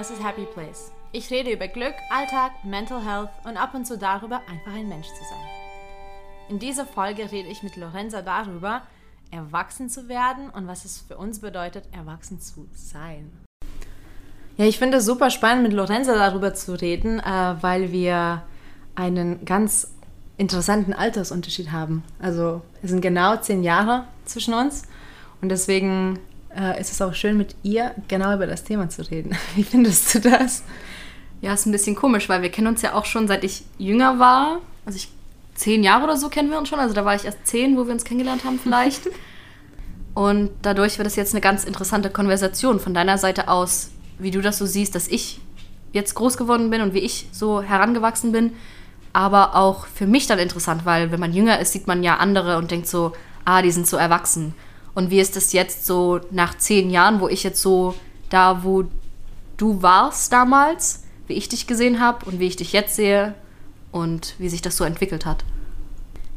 das ist Happy Place. Ich rede über Glück, Alltag, Mental Health und ab und zu darüber, einfach ein Mensch zu sein. In dieser Folge rede ich mit Lorenza darüber, erwachsen zu werden und was es für uns bedeutet, erwachsen zu sein. Ja, ich finde es super spannend, mit Lorenza darüber zu reden, äh, weil wir einen ganz interessanten Altersunterschied haben. Also es sind genau zehn Jahre zwischen uns und deswegen äh, ist es auch schön, mit ihr genau über das Thema zu reden. Wie findest du das? Ja, ist ein bisschen komisch, weil wir kennen uns ja auch schon seit ich jünger war. Also ich zehn Jahre oder so kennen wir uns schon. Also da war ich erst zehn, wo wir uns kennengelernt haben vielleicht. Und dadurch wird es jetzt eine ganz interessante Konversation von deiner Seite aus, wie du das so siehst, dass ich jetzt groß geworden bin und wie ich so herangewachsen bin. Aber auch für mich dann interessant, weil wenn man jünger ist, sieht man ja andere und denkt so, ah, die sind so erwachsen. Und wie ist es jetzt so nach zehn Jahren, wo ich jetzt so da, wo du warst damals, wie ich dich gesehen habe und wie ich dich jetzt sehe und wie sich das so entwickelt hat?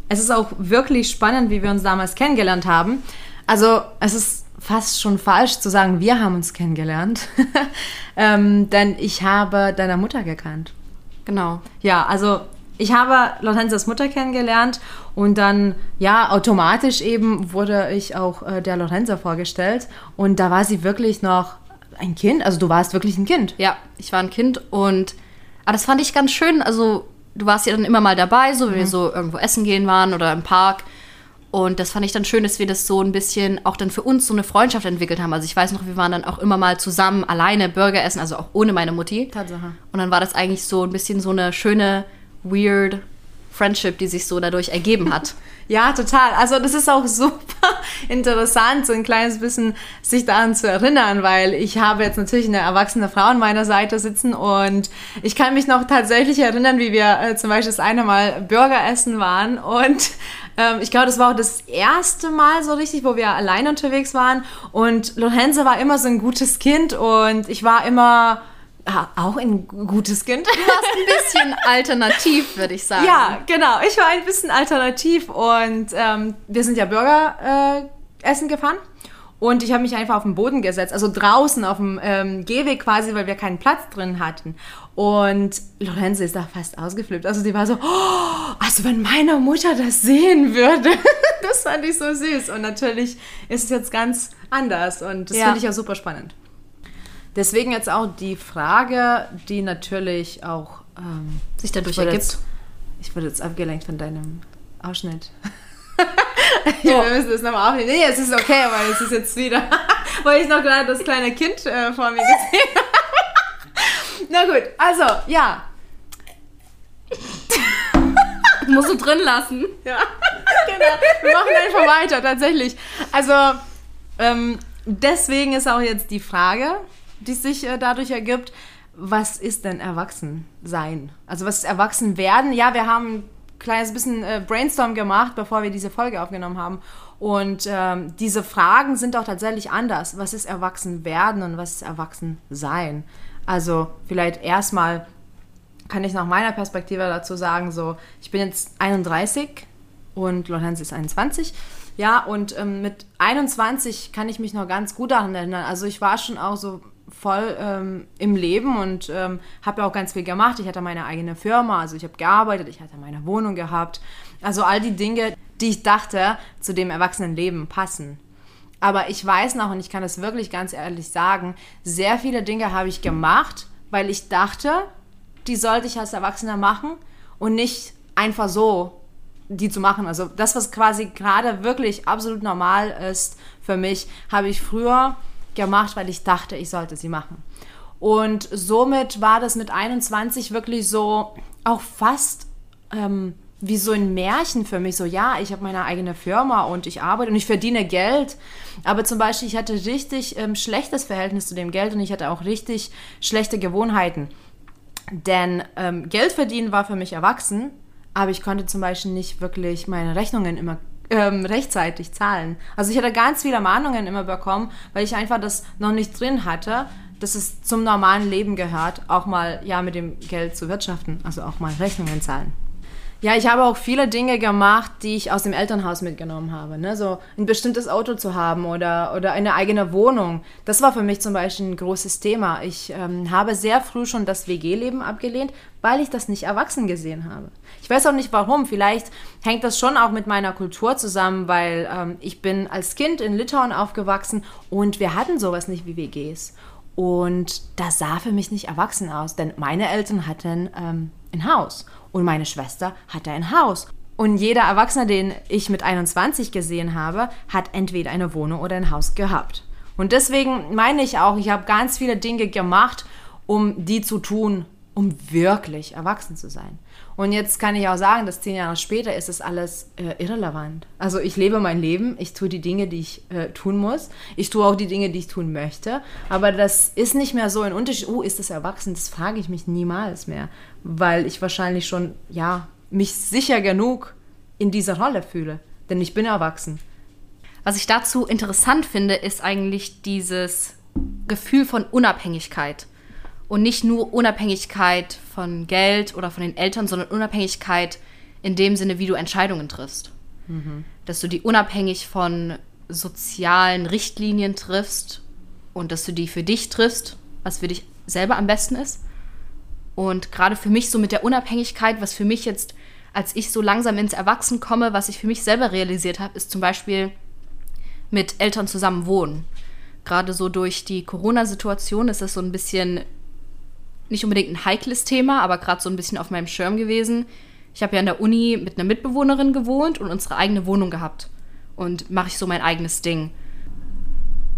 Es ist auch wirklich spannend, wie wir uns damals kennengelernt haben. Also es ist fast schon falsch zu sagen, wir haben uns kennengelernt, ähm, denn ich habe deiner Mutter gekannt. Genau. Ja, also ich habe Lorenzas Mutter kennengelernt und dann, ja, automatisch eben wurde ich auch äh, der Lorenza vorgestellt. Und da war sie wirklich noch ein Kind. Also du warst wirklich ein Kind. Ja, ich war ein Kind und aber das fand ich ganz schön. Also du warst ja dann immer mal dabei, so wenn mhm. wir so irgendwo essen gehen waren oder im Park. Und das fand ich dann schön, dass wir das so ein bisschen auch dann für uns so eine Freundschaft entwickelt haben. Also ich weiß noch, wir waren dann auch immer mal zusammen alleine Burger essen, also auch ohne meine Mutti. Tatsache. Und dann war das eigentlich so ein bisschen so eine schöne weird Friendship, die sich so dadurch ergeben hat. Ja, total. Also das ist auch super interessant, so ein kleines bisschen sich daran zu erinnern, weil ich habe jetzt natürlich eine erwachsene Frau an meiner Seite sitzen und ich kann mich noch tatsächlich erinnern, wie wir äh, zum Beispiel das eine Mal Burger essen waren und ähm, ich glaube, das war auch das erste Mal so richtig, wo wir allein unterwegs waren und Lorenza war immer so ein gutes Kind und ich war immer Ah, auch ein gutes Kind. Du warst ein bisschen alternativ, würde ich sagen. Ja, genau. Ich war ein bisschen alternativ und ähm, wir sind ja Burger äh, essen gefahren. Und ich habe mich einfach auf den Boden gesetzt, also draußen auf dem ähm, Gehweg quasi, weil wir keinen Platz drin hatten. Und Lorenzo ist da fast ausgeflippt. Also die war so, oh, also wenn meine Mutter das sehen würde. das fand ich so süß. Und natürlich ist es jetzt ganz anders. Und das ja. finde ich ja super spannend. Deswegen jetzt auch die Frage, die natürlich auch ähm, sich dadurch ergibt. Jetzt, ich wurde jetzt abgelenkt von deinem Ausschnitt. ja, oh. wir müssen das nochmal aufnehmen. Nee, es ist okay, weil es ist jetzt wieder, weil ich noch gerade das kleine Kind äh, vor mir gesehen habe. Na gut, also, ja. Musst du drin lassen. Ja, genau. Wir machen einfach weiter, tatsächlich. Also, ähm, deswegen ist auch jetzt die Frage, die sich äh, dadurch ergibt. Was ist denn Erwachsensein? Also was ist Erwachsenwerden? Ja, wir haben ein kleines bisschen äh, Brainstorm gemacht, bevor wir diese Folge aufgenommen haben. Und ähm, diese Fragen sind auch tatsächlich anders. Was ist Erwachsenwerden und was ist Erwachsensein? Also vielleicht erstmal kann ich nach meiner Perspektive dazu sagen, so ich bin jetzt 31 und Lorenz ist 21. Ja, und ähm, mit 21 kann ich mich noch ganz gut daran erinnern. Also ich war schon auch so voll ähm, im Leben und ähm, habe ja auch ganz viel gemacht. Ich hatte meine eigene Firma, also ich habe gearbeitet, ich hatte meine Wohnung gehabt. Also all die Dinge, die ich dachte, zu dem Erwachsenenleben passen. Aber ich weiß noch, und ich kann das wirklich ganz ehrlich sagen, sehr viele Dinge habe ich gemacht, weil ich dachte, die sollte ich als Erwachsener machen und nicht einfach so die zu machen. Also das, was quasi gerade wirklich absolut normal ist für mich, habe ich früher gemacht, weil ich dachte, ich sollte sie machen. Und somit war das mit 21 wirklich so auch fast ähm, wie so ein Märchen für mich. So, ja, ich habe meine eigene Firma und ich arbeite und ich verdiene Geld. Aber zum Beispiel, ich hatte richtig ähm, schlechtes Verhältnis zu dem Geld und ich hatte auch richtig schlechte Gewohnheiten. Denn ähm, Geld verdienen war für mich erwachsen, aber ich konnte zum Beispiel nicht wirklich meine Rechnungen immer ähm, rechtzeitig zahlen. Also ich hatte ganz viele Mahnungen immer bekommen, weil ich einfach das noch nicht drin hatte, dass es zum normalen Leben gehört, auch mal ja mit dem Geld zu wirtschaften, also auch mal Rechnungen zahlen. Ja, ich habe auch viele Dinge gemacht, die ich aus dem Elternhaus mitgenommen habe. Ne? So ein bestimmtes Auto zu haben oder, oder eine eigene Wohnung. Das war für mich zum Beispiel ein großes Thema. Ich ähm, habe sehr früh schon das WG-Leben abgelehnt, weil ich das nicht erwachsen gesehen habe. Ich weiß auch nicht warum. Vielleicht hängt das schon auch mit meiner Kultur zusammen, weil ähm, ich bin als Kind in Litauen aufgewachsen und wir hatten sowas nicht wie WGs. Und das sah für mich nicht erwachsen aus, denn meine Eltern hatten ähm, ein Haus und meine Schwester hatte ein Haus. Und jeder Erwachsene, den ich mit 21 gesehen habe, hat entweder eine Wohnung oder ein Haus gehabt. Und deswegen meine ich auch, ich habe ganz viele Dinge gemacht, um die zu tun, um wirklich erwachsen zu sein. Und jetzt kann ich auch sagen, dass zehn Jahre später ist es alles äh, irrelevant. Also ich lebe mein Leben, ich tue die Dinge, die ich äh, tun muss. Ich tue auch die Dinge, die ich tun möchte. Aber das ist nicht mehr so ein Unterschied. Oh, ist das erwachsen? Das frage ich mich niemals mehr, weil ich wahrscheinlich schon, ja, mich sicher genug in dieser Rolle fühle. Denn ich bin erwachsen. Was ich dazu interessant finde, ist eigentlich dieses Gefühl von Unabhängigkeit und nicht nur Unabhängigkeit von Geld oder von den Eltern, sondern Unabhängigkeit in dem Sinne, wie du Entscheidungen triffst. Mhm. Dass du die unabhängig von sozialen Richtlinien triffst und dass du die für dich triffst, was für dich selber am besten ist. Und gerade für mich so mit der Unabhängigkeit, was für mich jetzt, als ich so langsam ins Erwachsen komme, was ich für mich selber realisiert habe, ist zum Beispiel mit Eltern zusammen wohnen. Gerade so durch die Corona-Situation ist das so ein bisschen nicht unbedingt ein heikles Thema, aber gerade so ein bisschen auf meinem Schirm gewesen. Ich habe ja an der Uni mit einer Mitbewohnerin gewohnt und unsere eigene Wohnung gehabt. Und mache ich so mein eigenes Ding.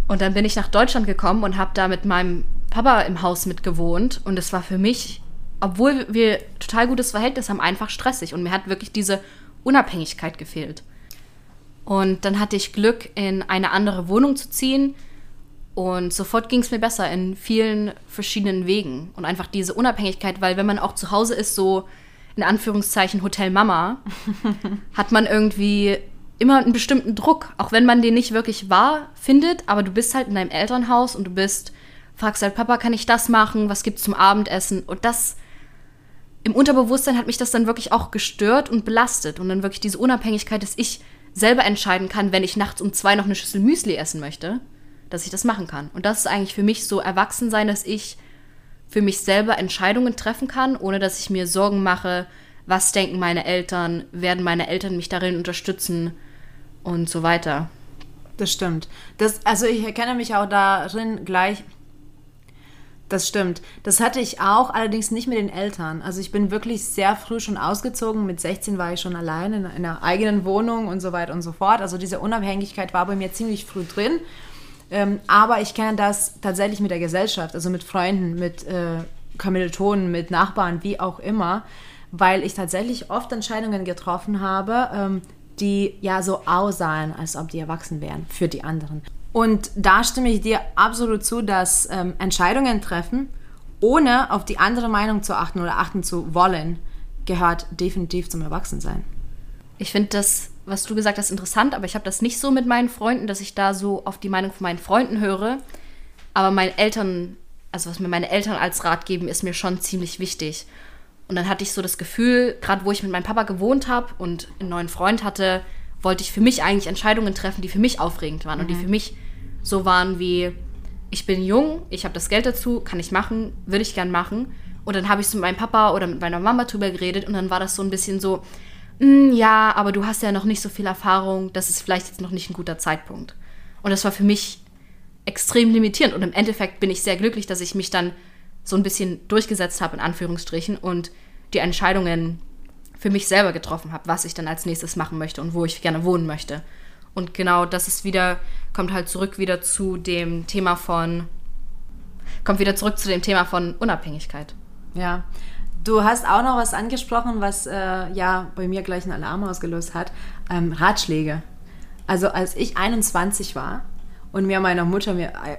Und dann bin ich nach Deutschland gekommen und habe da mit meinem Papa im Haus mitgewohnt. Und es war für mich, obwohl wir total gutes Verhältnis haben, einfach stressig. Und mir hat wirklich diese Unabhängigkeit gefehlt. Und dann hatte ich Glück, in eine andere Wohnung zu ziehen und sofort ging es mir besser in vielen verschiedenen Wegen. Und einfach diese Unabhängigkeit, weil wenn man auch zu Hause ist, so in Anführungszeichen Hotel Mama, hat man irgendwie immer einen bestimmten Druck, auch wenn man den nicht wirklich wahr findet, aber du bist halt in deinem Elternhaus und du bist, fragst halt, Papa, kann ich das machen? Was gibt's zum Abendessen? Und das im Unterbewusstsein hat mich das dann wirklich auch gestört und belastet. Und dann wirklich diese Unabhängigkeit, dass ich selber entscheiden kann, wenn ich nachts um zwei noch eine Schüssel Müsli essen möchte dass ich das machen kann. Und das ist eigentlich für mich so erwachsen sein, dass ich für mich selber Entscheidungen treffen kann, ohne dass ich mir Sorgen mache, was denken meine Eltern, werden meine Eltern mich darin unterstützen und so weiter. Das stimmt. Das, also ich erkenne mich auch darin gleich. Das stimmt. Das hatte ich auch, allerdings nicht mit den Eltern. Also ich bin wirklich sehr früh schon ausgezogen. Mit 16 war ich schon allein in einer eigenen Wohnung und so weiter und so fort. Also diese Unabhängigkeit war bei mir ziemlich früh drin. Ähm, aber ich kenne das tatsächlich mit der Gesellschaft, also mit Freunden, mit äh, Kommilitonen, mit Nachbarn, wie auch immer, weil ich tatsächlich oft Entscheidungen getroffen habe, ähm, die ja so aussahen, als ob die erwachsen wären für die anderen. Und da stimme ich dir absolut zu, dass ähm, Entscheidungen treffen, ohne auf die andere Meinung zu achten oder achten zu wollen, gehört definitiv zum Erwachsensein. Ich finde das was du gesagt hast, interessant, aber ich habe das nicht so mit meinen Freunden, dass ich da so auf die Meinung von meinen Freunden höre. Aber meine Eltern, also was mir meine Eltern als Rat geben, ist mir schon ziemlich wichtig. Und dann hatte ich so das Gefühl, gerade wo ich mit meinem Papa gewohnt habe und einen neuen Freund hatte, wollte ich für mich eigentlich Entscheidungen treffen, die für mich aufregend waren mhm. und die mhm. für mich so waren wie, ich bin jung, ich habe das Geld dazu, kann ich machen, würde ich gern machen. Und dann habe ich so mit meinem Papa oder mit meiner Mama drüber geredet und dann war das so ein bisschen so, ja, aber du hast ja noch nicht so viel Erfahrung, das ist vielleicht jetzt noch nicht ein guter Zeitpunkt. Und das war für mich extrem limitierend. Und im Endeffekt bin ich sehr glücklich, dass ich mich dann so ein bisschen durchgesetzt habe, in Anführungsstrichen, und die Entscheidungen für mich selber getroffen habe, was ich dann als nächstes machen möchte und wo ich gerne wohnen möchte. Und genau das ist wieder, kommt halt zurück wieder zu dem Thema von, kommt wieder zurück zu dem Thema von Unabhängigkeit. Ja, Du hast auch noch was angesprochen, was äh, ja bei mir gleich einen Alarm ausgelöst hat. Ähm, Ratschläge. Also als ich 21 war und mir meiner Mutter mir äh,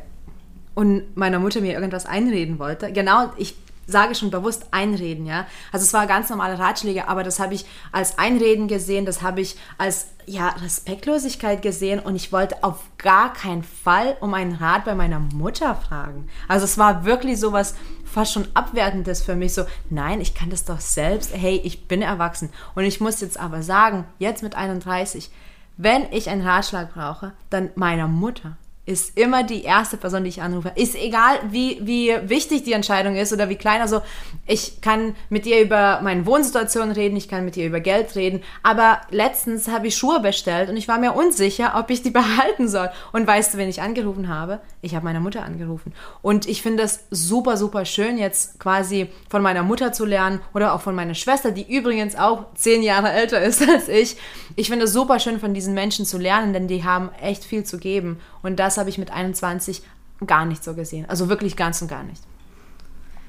und meiner Mutter mir irgendwas einreden wollte, genau, ich sage schon bewusst einreden, ja. Also es war ganz normale Ratschläge, aber das habe ich als Einreden gesehen, das habe ich als ja Respektlosigkeit gesehen und ich wollte auf gar keinen Fall um einen Rat bei meiner Mutter fragen. Also es war wirklich sowas fast schon abwertendes für mich. So, nein, ich kann das doch selbst. Hey, ich bin erwachsen. Und ich muss jetzt aber sagen, jetzt mit 31, wenn ich einen Ratschlag brauche, dann meiner Mutter ist immer die erste Person, die ich anrufe. Ist egal, wie, wie wichtig die Entscheidung ist oder wie klein. Also ich kann mit ihr über meine Wohnsituation reden, ich kann mit ihr über Geld reden. Aber letztens habe ich Schuhe bestellt und ich war mir unsicher, ob ich die behalten soll. Und weißt du, wen ich angerufen habe? Ich habe meine Mutter angerufen. Und ich finde es super, super schön, jetzt quasi von meiner Mutter zu lernen oder auch von meiner Schwester, die übrigens auch zehn Jahre älter ist als ich. Ich finde es super schön, von diesen Menschen zu lernen, denn die haben echt viel zu geben. Und das habe ich mit 21 gar nicht so gesehen. Also wirklich ganz und gar nicht.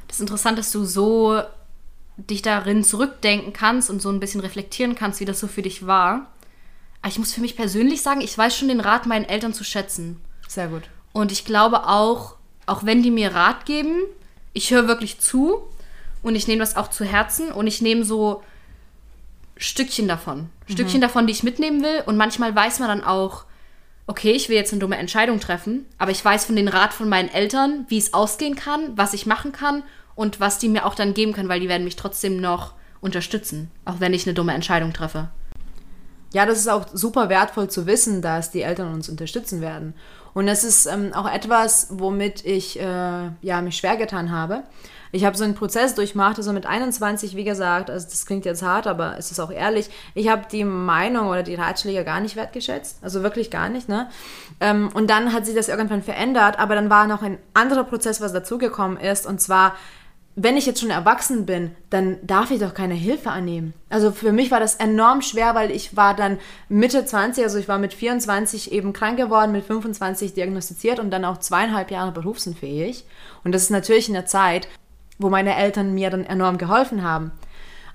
Das ist interessant, dass du so dich darin zurückdenken kannst und so ein bisschen reflektieren kannst, wie das so für dich war. Aber ich muss für mich persönlich sagen, ich weiß schon den Rat meinen Eltern zu schätzen. Sehr gut. Und ich glaube auch, auch wenn die mir Rat geben, ich höre wirklich zu und ich nehme das auch zu Herzen und ich nehme so Stückchen davon. Mhm. Stückchen davon, die ich mitnehmen will. Und manchmal weiß man dann auch, okay, ich will jetzt eine dumme Entscheidung treffen, aber ich weiß von den Rat von meinen Eltern, wie es ausgehen kann, was ich machen kann und was die mir auch dann geben können, weil die werden mich trotzdem noch unterstützen, auch wenn ich eine dumme Entscheidung treffe. Ja, das ist auch super wertvoll zu wissen, dass die Eltern uns unterstützen werden. Und das ist ähm, auch etwas, womit ich äh, ja, mich schwer getan habe ich habe so einen Prozess durchmacht, also mit 21, wie gesagt, also das klingt jetzt hart, aber es ist auch ehrlich, ich habe die Meinung oder die Ratschläge gar nicht wertgeschätzt, also wirklich gar nicht, ne? Ähm, und dann hat sich das irgendwann verändert, aber dann war noch ein anderer Prozess, was dazugekommen ist, und zwar, wenn ich jetzt schon erwachsen bin, dann darf ich doch keine Hilfe annehmen. Also für mich war das enorm schwer, weil ich war dann Mitte 20, also ich war mit 24 eben krank geworden, mit 25 diagnostiziert und dann auch zweieinhalb Jahre berufsunfähig. Und das ist natürlich in der Zeit, wo meine Eltern mir dann enorm geholfen haben.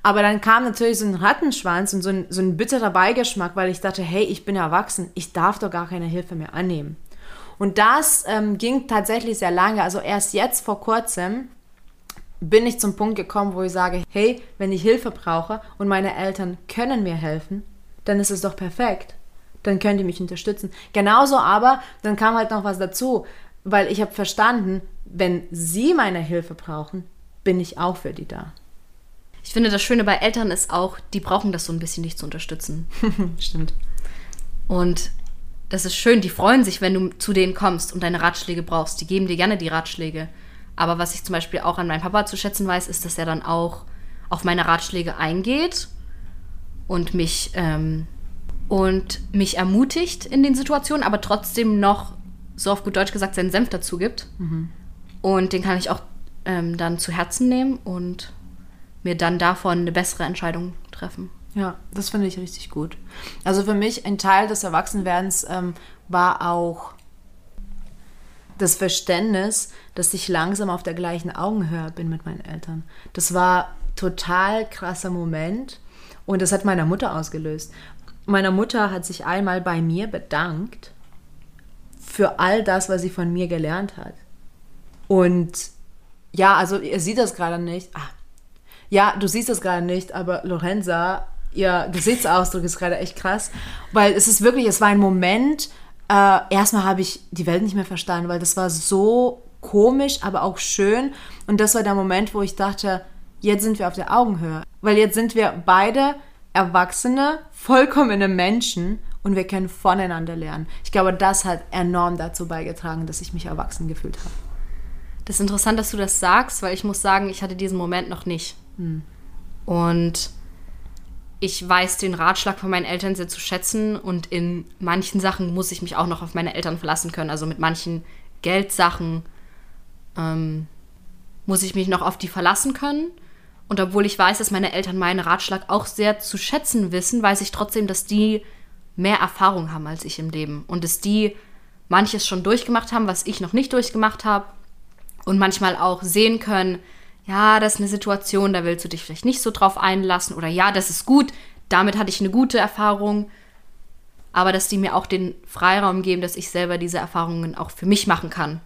Aber dann kam natürlich so ein Rattenschwanz und so ein, so ein bitterer Beigeschmack, weil ich dachte, hey, ich bin erwachsen, ich darf doch gar keine Hilfe mehr annehmen. Und das ähm, ging tatsächlich sehr lange. Also erst jetzt vor kurzem bin ich zum Punkt gekommen, wo ich sage, hey, wenn ich Hilfe brauche und meine Eltern können mir helfen, dann ist es doch perfekt. Dann können die mich unterstützen. Genauso aber, dann kam halt noch was dazu, weil ich habe verstanden, wenn sie meine Hilfe brauchen, bin ich auch für die da. Ich finde, das Schöne bei Eltern ist auch, die brauchen das so ein bisschen, dich zu unterstützen. Stimmt. Und das ist schön, die freuen sich, wenn du zu denen kommst und deine Ratschläge brauchst. Die geben dir gerne die Ratschläge. Aber was ich zum Beispiel auch an meinem Papa zu schätzen weiß, ist, dass er dann auch auf meine Ratschläge eingeht und mich, ähm, und mich ermutigt in den Situationen, aber trotzdem noch, so auf gut Deutsch gesagt, seinen Senf dazu gibt. Mhm. Und den kann ich auch ähm, dann zu Herzen nehmen und mir dann davon eine bessere Entscheidung treffen. Ja, das finde ich richtig gut. Also für mich ein Teil des Erwachsenwerdens ähm, war auch das Verständnis, dass ich langsam auf der gleichen Augenhöhe bin mit meinen Eltern. Das war total krasser Moment und das hat meiner Mutter ausgelöst. Meine Mutter hat sich einmal bei mir bedankt für all das, was sie von mir gelernt hat. Und ja, also ihr seht das gerade nicht. Ah. Ja, du siehst das gerade nicht, aber Lorenza, ihr Gesichtsausdruck ist gerade echt krass. Weil es ist wirklich, es war ein Moment, äh, erstmal habe ich die Welt nicht mehr verstanden, weil das war so komisch, aber auch schön. Und das war der Moment, wo ich dachte, jetzt sind wir auf der Augenhöhe. Weil jetzt sind wir beide erwachsene, vollkommene Menschen und wir können voneinander lernen. Ich glaube, das hat enorm dazu beigetragen, dass ich mich erwachsen gefühlt habe. Das ist interessant, dass du das sagst, weil ich muss sagen, ich hatte diesen Moment noch nicht. Hm. Und ich weiß den Ratschlag von meinen Eltern sehr zu schätzen und in manchen Sachen muss ich mich auch noch auf meine Eltern verlassen können. Also mit manchen Geldsachen ähm, muss ich mich noch auf die verlassen können. Und obwohl ich weiß, dass meine Eltern meinen Ratschlag auch sehr zu schätzen wissen, weiß ich trotzdem, dass die mehr Erfahrung haben als ich im Leben und dass die manches schon durchgemacht haben, was ich noch nicht durchgemacht habe und manchmal auch sehen können, ja, das ist eine Situation, da willst du dich vielleicht nicht so drauf einlassen oder ja, das ist gut, damit hatte ich eine gute Erfahrung, aber dass die mir auch den Freiraum geben, dass ich selber diese Erfahrungen auch für mich machen kann.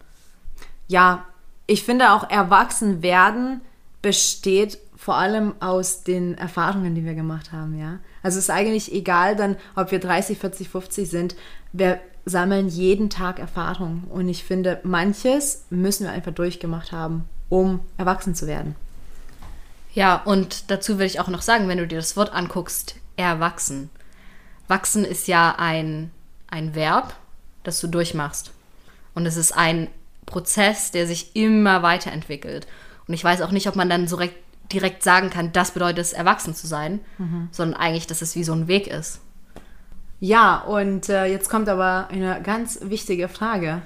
Ja, ich finde auch erwachsen werden besteht vor allem aus den Erfahrungen, die wir gemacht haben, ja. Also es ist eigentlich egal dann, ob wir 30, 40, 50 sind. Wir sammeln jeden Tag Erfahrung. Und ich finde, manches müssen wir einfach durchgemacht haben, um erwachsen zu werden. Ja, und dazu würde ich auch noch sagen, wenn du dir das Wort anguckst, erwachsen. Wachsen ist ja ein, ein Verb, das du durchmachst. Und es ist ein Prozess, der sich immer weiterentwickelt. Und ich weiß auch nicht, ob man dann so direkt, direkt sagen kann, das bedeutet es, erwachsen zu sein, mhm. sondern eigentlich, dass es wie so ein Weg ist. Ja, und äh, jetzt kommt aber eine ganz wichtige Frage.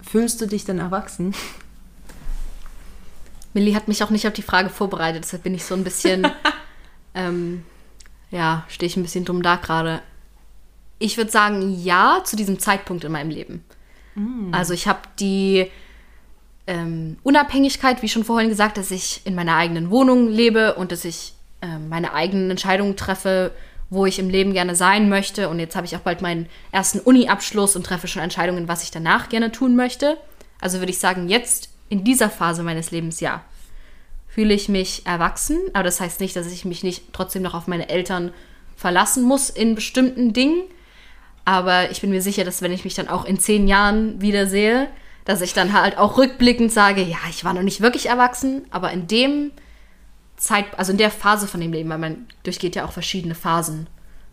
Fühlst du dich denn erwachsen? Millie hat mich auch nicht auf die Frage vorbereitet, deshalb bin ich so ein bisschen, ähm, ja, stehe ich ein bisschen dumm da gerade. Ich würde sagen, ja, zu diesem Zeitpunkt in meinem Leben. Mm. Also ich habe die ähm, Unabhängigkeit, wie schon vorhin gesagt, dass ich in meiner eigenen Wohnung lebe und dass ich ähm, meine eigenen Entscheidungen treffe, wo ich im Leben gerne sein möchte. Und jetzt habe ich auch bald meinen ersten Uni-Abschluss und treffe schon Entscheidungen, was ich danach gerne tun möchte. Also würde ich sagen, jetzt in dieser Phase meines Lebens ja. Fühle ich mich erwachsen, aber das heißt nicht, dass ich mich nicht trotzdem noch auf meine Eltern verlassen muss in bestimmten Dingen. Aber ich bin mir sicher, dass wenn ich mich dann auch in zehn Jahren wiedersehe, dass ich dann halt auch rückblickend sage, ja, ich war noch nicht wirklich erwachsen, aber in dem Zeit, also in der Phase von dem Leben, weil man durchgeht ja auch verschiedene Phasen,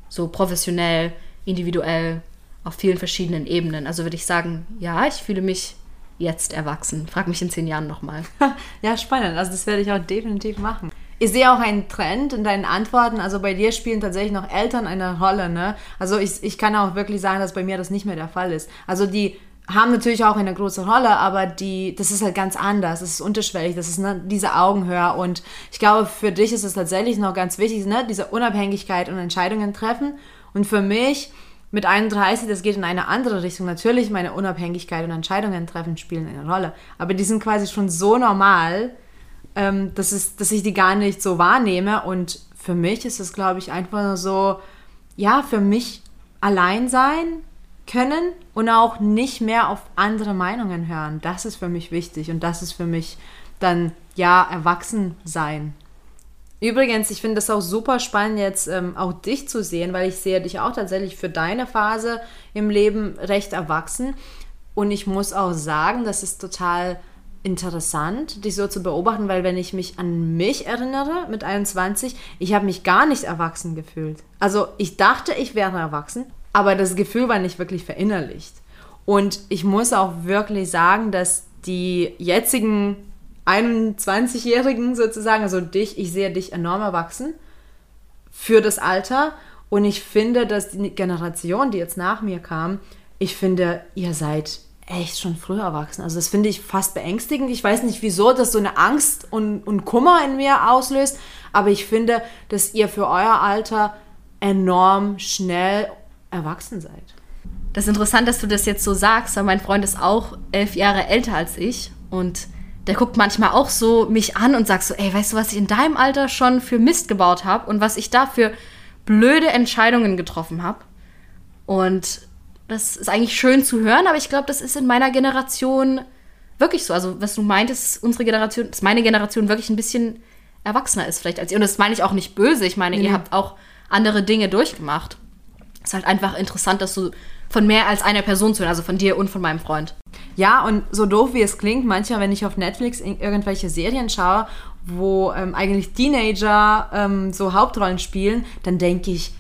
so professionell, individuell, auf vielen verschiedenen Ebenen. Also würde ich sagen, ja, ich fühle mich jetzt erwachsen. Frag mich in zehn Jahren nochmal. ja, spannend. Also das werde ich auch definitiv machen. Ich sehe auch einen Trend in deinen Antworten. Also bei dir spielen tatsächlich noch Eltern eine Rolle. Ne? Also ich, ich kann auch wirklich sagen, dass bei mir das nicht mehr der Fall ist. Also die haben natürlich auch eine große Rolle, aber die, das ist halt ganz anders. Das ist unterschwellig, das ist ne, diese Augenhöhe. Und ich glaube, für dich ist es tatsächlich noch ganz wichtig, ne, diese Unabhängigkeit und Entscheidungen treffen. Und für mich mit 31, das geht in eine andere Richtung. Natürlich, meine Unabhängigkeit und Entscheidungen treffen spielen eine Rolle. Aber die sind quasi schon so normal, ähm, dass, es, dass ich die gar nicht so wahrnehme. Und für mich ist es, glaube ich, einfach nur so, ja, für mich allein sein können und auch nicht mehr auf andere Meinungen hören. Das ist für mich wichtig und das ist für mich dann, ja, erwachsen sein. Übrigens, ich finde es auch super spannend, jetzt ähm, auch dich zu sehen, weil ich sehe dich auch tatsächlich für deine Phase im Leben recht erwachsen. Und ich muss auch sagen, das ist total interessant, dich so zu beobachten, weil wenn ich mich an mich erinnere mit 21, ich habe mich gar nicht erwachsen gefühlt. Also ich dachte, ich wäre erwachsen, aber das Gefühl war nicht wirklich verinnerlicht. Und ich muss auch wirklich sagen, dass die jetzigen 21-Jährigen sozusagen, also dich, ich sehe dich enorm erwachsen für das Alter. Und ich finde, dass die Generation, die jetzt nach mir kam, ich finde, ihr seid echt schon früher erwachsen. Also das finde ich fast beängstigend. Ich weiß nicht, wieso das so eine Angst und, und Kummer in mir auslöst, aber ich finde, dass ihr für euer Alter enorm schnell erwachsen seid. Das ist interessant, dass du das jetzt so sagst, weil mein Freund ist auch elf Jahre älter als ich und der guckt manchmal auch so mich an und sagt so, ey, weißt du, was ich in deinem Alter schon für Mist gebaut habe und was ich da für blöde Entscheidungen getroffen habe. Und das ist eigentlich schön zu hören, aber ich glaube, das ist in meiner Generation wirklich so. Also, was du meintest, unsere Generation, dass meine Generation wirklich ein bisschen erwachsener ist vielleicht als ihr. Und das meine ich auch nicht böse. Ich meine, mhm. ihr habt auch andere Dinge durchgemacht. Ist halt einfach interessant, dass du von mehr als einer Person zu hören, also von dir und von meinem Freund. Ja, und so doof wie es klingt, manchmal, wenn ich auf Netflix irgendwelche Serien schaue, wo ähm, eigentlich Teenager ähm, so Hauptrollen spielen, dann denke ich,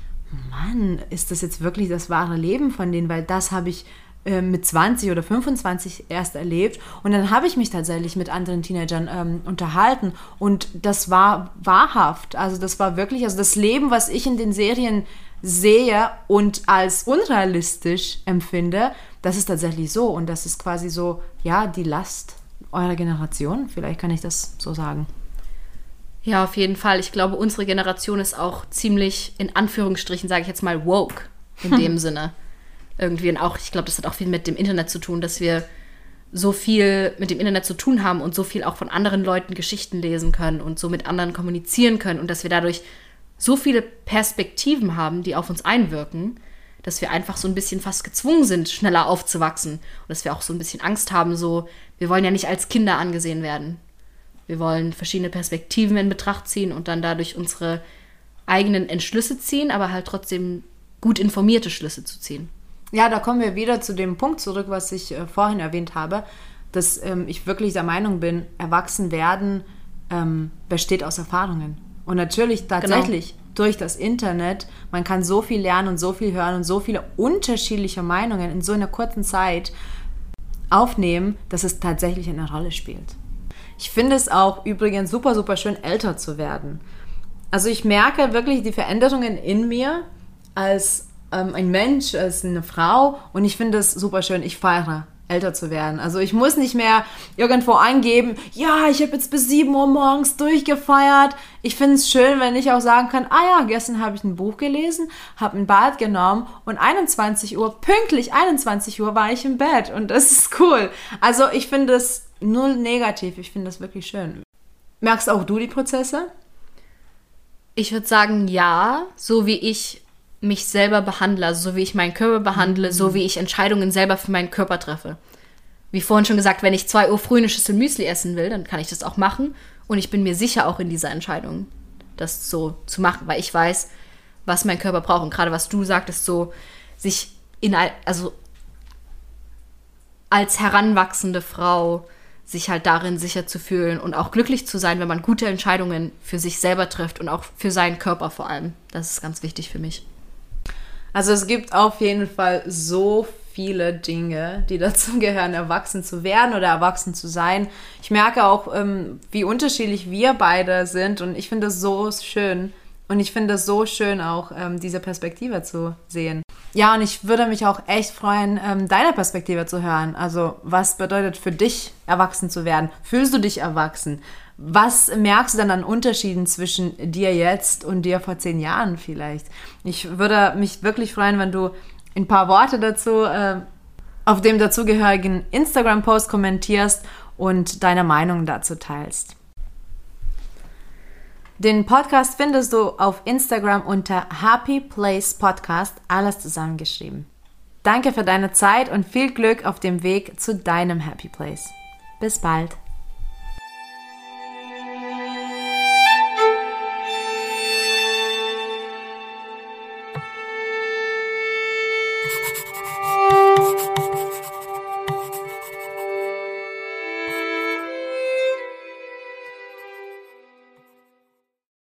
Mann, ist das jetzt wirklich das wahre Leben von denen? Weil das habe ich äh, mit 20 oder 25 erst erlebt. Und dann habe ich mich tatsächlich mit anderen Teenagern ähm, unterhalten. Und das war wahrhaft. Also das war wirklich, also das Leben, was ich in den Serien sehe und als unrealistisch empfinde, das ist tatsächlich so und das ist quasi so, ja, die Last eurer Generation. Vielleicht kann ich das so sagen. Ja, auf jeden Fall. Ich glaube, unsere Generation ist auch ziemlich, in Anführungsstrichen, sage ich jetzt mal, woke in dem Sinne. Irgendwie. Und auch, ich glaube, das hat auch viel mit dem Internet zu tun, dass wir so viel mit dem Internet zu tun haben und so viel auch von anderen Leuten Geschichten lesen können und so mit anderen kommunizieren können und dass wir dadurch so viele Perspektiven haben, die auf uns einwirken, dass wir einfach so ein bisschen fast gezwungen sind, schneller aufzuwachsen. Und dass wir auch so ein bisschen Angst haben, so, wir wollen ja nicht als Kinder angesehen werden. Wir wollen verschiedene Perspektiven in Betracht ziehen und dann dadurch unsere eigenen Entschlüsse ziehen, aber halt trotzdem gut informierte Schlüsse zu ziehen. Ja, da kommen wir wieder zu dem Punkt zurück, was ich äh, vorhin erwähnt habe. dass ähm, ich wirklich der Meinung bin, erwachsen werden ähm, besteht aus Erfahrungen. Und natürlich tatsächlich genau. durch das Internet, man kann so viel lernen und so viel hören und so viele unterschiedliche Meinungen in so einer kurzen Zeit aufnehmen, dass es tatsächlich eine Rolle spielt. Ich finde es auch übrigens super, super schön, älter zu werden. Also ich merke wirklich die Veränderungen in mir als ähm, ein Mensch, als eine Frau und ich finde es super schön. Ich feiere älter zu werden. Also ich muss nicht mehr irgendwo angeben, ja, ich habe jetzt bis 7 Uhr morgens durchgefeiert. Ich finde es schön, wenn ich auch sagen kann, ah ja, gestern habe ich ein Buch gelesen, habe ein Bad genommen und 21 Uhr, pünktlich 21 Uhr war ich im Bett und das ist cool. Also ich finde es null negativ, ich finde das wirklich schön. Merkst auch du die Prozesse? Ich würde sagen, ja, so wie ich mich selber behandle, also so wie ich meinen Körper behandle, mhm. so wie ich Entscheidungen selber für meinen Körper treffe. Wie vorhin schon gesagt, wenn ich zwei Uhr früh eine Schüssel Müsli essen will, dann kann ich das auch machen. Und ich bin mir sicher auch in dieser Entscheidung, das so zu machen, weil ich weiß, was mein Körper braucht. Und gerade was du sagtest, so sich in, also als heranwachsende Frau sich halt darin sicher zu fühlen und auch glücklich zu sein, wenn man gute Entscheidungen für sich selber trifft und auch für seinen Körper vor allem. Das ist ganz wichtig für mich. Also es gibt auf jeden Fall so viele Dinge, die dazu gehören, erwachsen zu werden oder erwachsen zu sein. Ich merke auch, ähm, wie unterschiedlich wir beide sind und ich finde es so schön. Und ich finde es so schön, auch ähm, diese Perspektive zu sehen. Ja, und ich würde mich auch echt freuen, ähm, deine Perspektive zu hören. Also, was bedeutet für dich, erwachsen zu werden? Fühlst du dich erwachsen? Was merkst du dann an Unterschieden zwischen dir jetzt und dir vor zehn Jahren vielleicht? Ich würde mich wirklich freuen, wenn du ein paar Worte dazu äh, auf dem dazugehörigen Instagram-Post kommentierst und deine Meinung dazu teilst. Den Podcast findest du auf Instagram unter Happy Place Podcast, alles zusammengeschrieben. Danke für deine Zeit und viel Glück auf dem Weg zu deinem Happy Place. Bis bald.